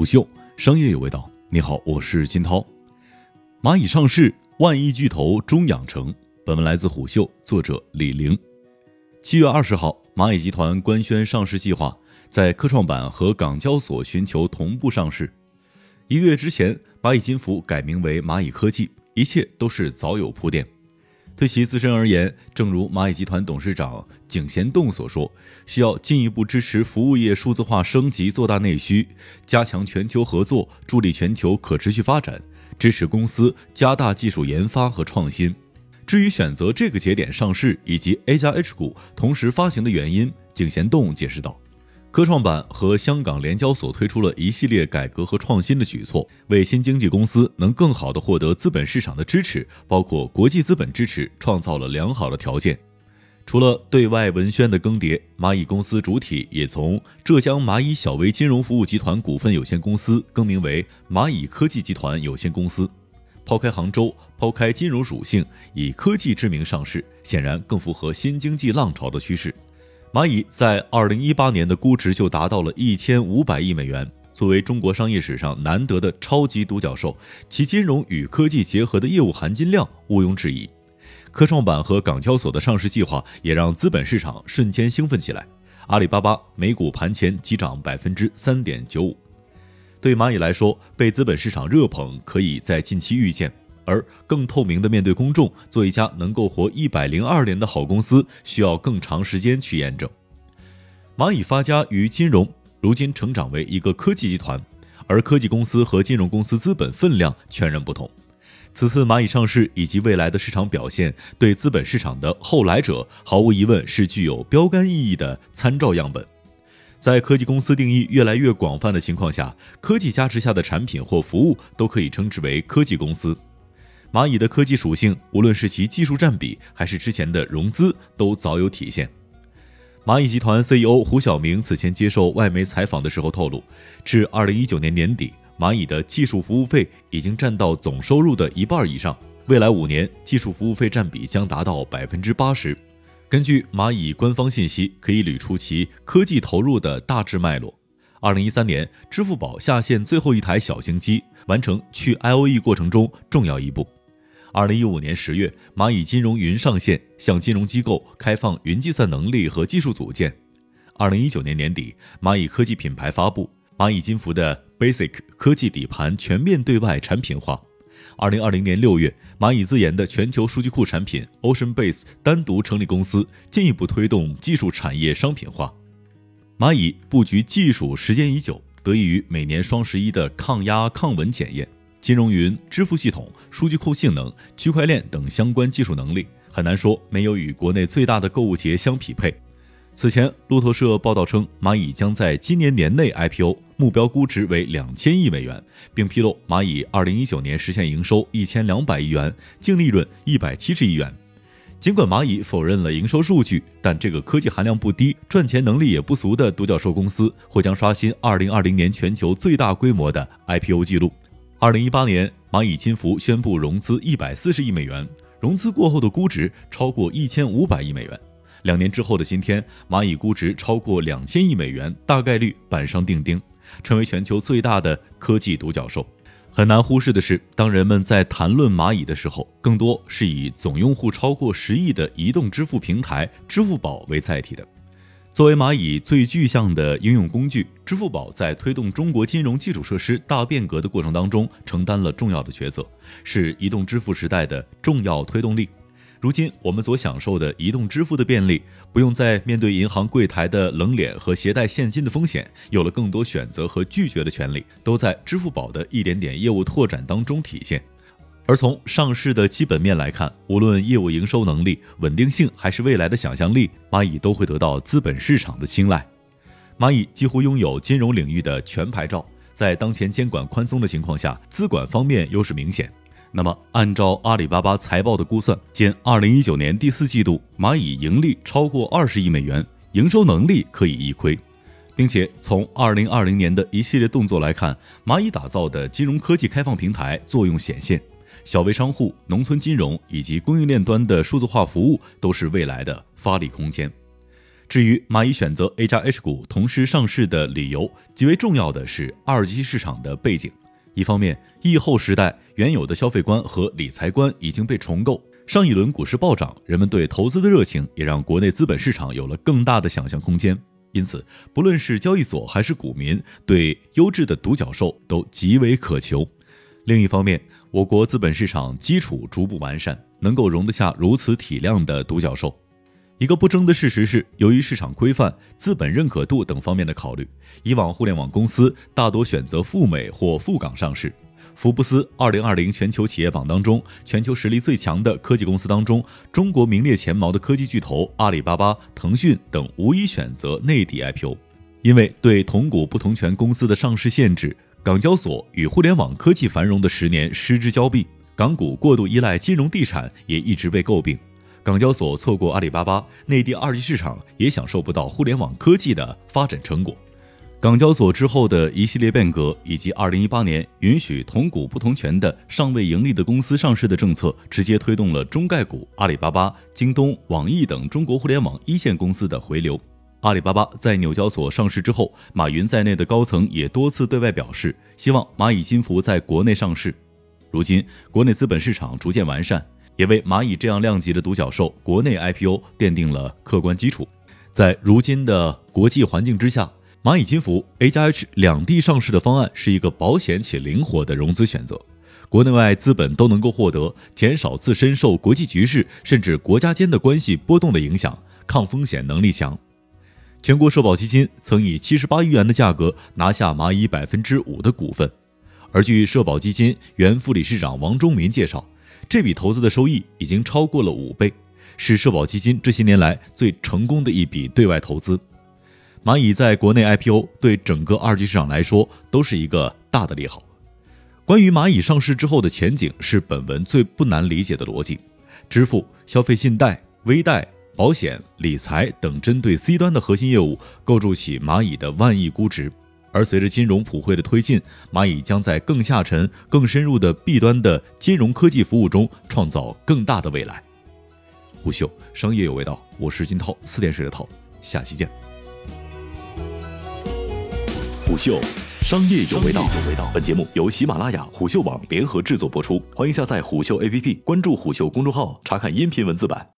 虎嗅商业有味道，你好，我是金涛。蚂蚁上市，万亿巨头终养成。本文来自虎嗅，作者李玲。七月二十号，蚂蚁集团官宣上市计划，在科创板和港交所寻求同步上市。一个月之前，蚂蚁金服改名为蚂蚁科技，一切都是早有铺垫。对其自身而言，正如蚂蚁集团董事长井贤栋所说，需要进一步支持服务业数字化升级，做大内需，加强全球合作，助力全球可持续发展，支持公司加大技术研发和创新。至于选择这个节点上市以及 A 加 H 股同时发行的原因，井贤栋解释道。科创板和香港联交所推出了一系列改革和创新的举措，为新经济公司能更好地获得资本市场的支持，包括国际资本支持，创造了良好的条件。除了对外文宣的更迭，蚂蚁公司主体也从浙江蚂蚁小微金融服务集团股份有限公司更名为蚂蚁科技集团有限公司。抛开杭州，抛开金融属性，以科技之名上市，显然更符合新经济浪潮的趋势。蚂蚁在二零一八年的估值就达到了一千五百亿美元，作为中国商业史上难得的超级独角兽，其金融与科技结合的业务含金量毋庸置疑。科创板和港交所的上市计划也让资本市场瞬间兴奋起来，阿里巴巴每股盘前急涨百分之三点九五。对蚂蚁来说，被资本市场热捧可以在近期预见。而更透明的面对公众，做一家能够活一百零二年的好公司，需要更长时间去验证。蚂蚁发家于金融，如今成长为一个科技集团，而科技公司和金融公司资本分量全然不同。此次蚂蚁上市以及未来的市场表现，对资本市场的后来者毫无疑问是具有标杆意义的参照样本。在科技公司定义越来越广泛的情况下，科技加持下的产品或服务都可以称之为科技公司。蚂蚁的科技属性，无论是其技术占比，还是之前的融资，都早有体现。蚂蚁集团 CEO 胡晓明此前接受外媒采访的时候透露，至2019年年底，蚂蚁的技术服务费已经占到总收入的一半以上，未来五年技术服务费占比将达到百分之八十。根据蚂蚁官方信息，可以捋出其科技投入的大致脉络。2013年，支付宝下线最后一台小型机，完成去 IOE 过程中重要一步。二零一五年十月，蚂蚁金融云上线，向金融机构开放云计算能力和技术组件。二零一九年年底，蚂蚁科技品牌发布，蚂蚁金服的 Basic 科技底盘全面对外产品化。二零二零年六月，蚂蚁自研的全球数据库产品 OceanBase 单独成立公司，进一步推动技术产业商品化。蚂蚁布局技术时间已久，得益于每年双十一的抗压抗稳检验。金融云、支付系统、数据库性能、区块链等相关技术能力，很难说没有与国内最大的购物节相匹配。此前，路透社报道称，蚂蚁将在今年年内 IPO，目标估值为两千亿美元，并披露蚂蚁二零一九年实现营收一千两百亿元，净利润一百七十亿元。尽管蚂蚁否认了营收数据，但这个科技含量不低、赚钱能力也不俗的独角兽公司，或将刷新二零二零年全球最大规模的 IPO 记录。二零一八年，蚂蚁金服宣布融资一百四十亿美元，融资过后的估值超过一千五百亿美元。两年之后的今天，蚂蚁估值超过两千亿美元，大概率板上钉钉，成为全球最大的科技独角兽。很难忽视的是，当人们在谈论蚂蚁的时候，更多是以总用户超过十亿的移动支付平台支付宝为载体的。作为蚂蚁最具象的应用工具，支付宝在推动中国金融基础设施大变革的过程当中承担了重要的角色，是移动支付时代的重要推动力。如今，我们所享受的移动支付的便利，不用再面对银行柜台的冷脸和携带现金的风险，有了更多选择和拒绝的权利，都在支付宝的一点点业务拓展当中体现。而从上市的基本面来看，无论业务营收能力、稳定性，还是未来的想象力，蚂蚁都会得到资本市场的青睐。蚂蚁几乎拥有金融领域的全牌照，在当前监管宽松的情况下，资管方面优势明显。那么，按照阿里巴巴财报的估算，仅2019年第四季度，蚂蚁盈利超过二十亿美元，营收能力可以一窥，并且从2020年的一系列动作来看，蚂蚁打造的金融科技开放平台作用显现。小微商户、农村金融以及供应链端的数字化服务都是未来的发力空间。至于蚂蚁选择 A 加 H 股同时上市的理由，极为重要的是二级市场的背景。一方面，疫后时代原有的消费观和理财观已经被重构，上一轮股市暴涨，人们对投资的热情也让国内资本市场有了更大的想象空间。因此，不论是交易所还是股民，对优质的独角兽都极为渴求。另一方面，我国资本市场基础逐步完善，能够容得下如此体量的独角兽。一个不争的事实是，由于市场规范、资本认可度等方面的考虑，以往互联网公司大多选择赴美或赴港上市。福布斯二零二零全球企业榜当中，全球实力最强的科技公司当中，中国名列前茅的科技巨头阿里巴巴、腾讯等无一选择内地 IPO。因为对同股不同权公司的上市限制，港交所与互联网科技繁荣的十年失之交臂，港股过度依赖金融地产也一直被诟病。港交所错过阿里巴巴，内地二级市场也享受不到互联网科技的发展成果。港交所之后的一系列变革，以及二零一八年允许同股不同权的尚未盈利的公司上市的政策，直接推动了中概股阿里巴巴、京东、网易等中国互联网一线公司的回流。阿里巴巴在纽交所上市之后，马云在内的高层也多次对外表示，希望蚂蚁金服在国内上市。如今，国内资本市场逐渐完善。也为蚂蚁这样量级的独角兽国内 IPO 奠定了客观基础。在如今的国际环境之下，蚂蚁金服 A 加 H 两地上市的方案是一个保险且灵活的融资选择，国内外资本都能够获得，减少自身受国际局势甚至国家间的关系波动的影响，抗风险能力强。全国社保基金曾以七十八亿元的价格拿下蚂蚁百分之五的股份，而据社保基金原副理事长王忠民介绍。这笔投资的收益已经超过了五倍，是社保基金这些年来最成功的一笔对外投资。蚂蚁在国内 IPO 对整个二级市场来说都是一个大的利好。关于蚂蚁上市之后的前景，是本文最不难理解的逻辑：支付、消费信贷、微贷、保险、理财等针对 C 端的核心业务，构筑起蚂蚁的万亿估值。而随着金融普惠的推进，蚂蚁将在更下沉、更深入的 B 端的金融科技服务中创造更大的未来。虎嗅商业有味道，我是金涛，四点水的涛，下期见。虎嗅商业有味道，本节目由喜马拉雅、虎嗅网联合制作播出，欢迎下载虎嗅 APP，关注虎嗅公众号，查看音频文字版。